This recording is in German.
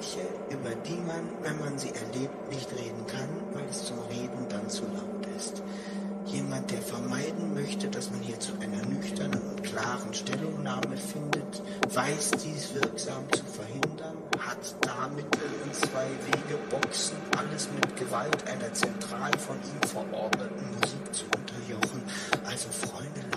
Bereiche, über die man, wenn man sie erlebt, nicht reden kann, weil es zum Reden dann zu laut ist. Jemand, der vermeiden möchte, dass man hier zu einer nüchternen und klaren Stellungnahme findet, weiß dies wirksam zu verhindern, hat damit in zwei Wege Boxen alles mit Gewalt einer zentral von ihm verordneten Musik zu unterjochen. Also Freunde,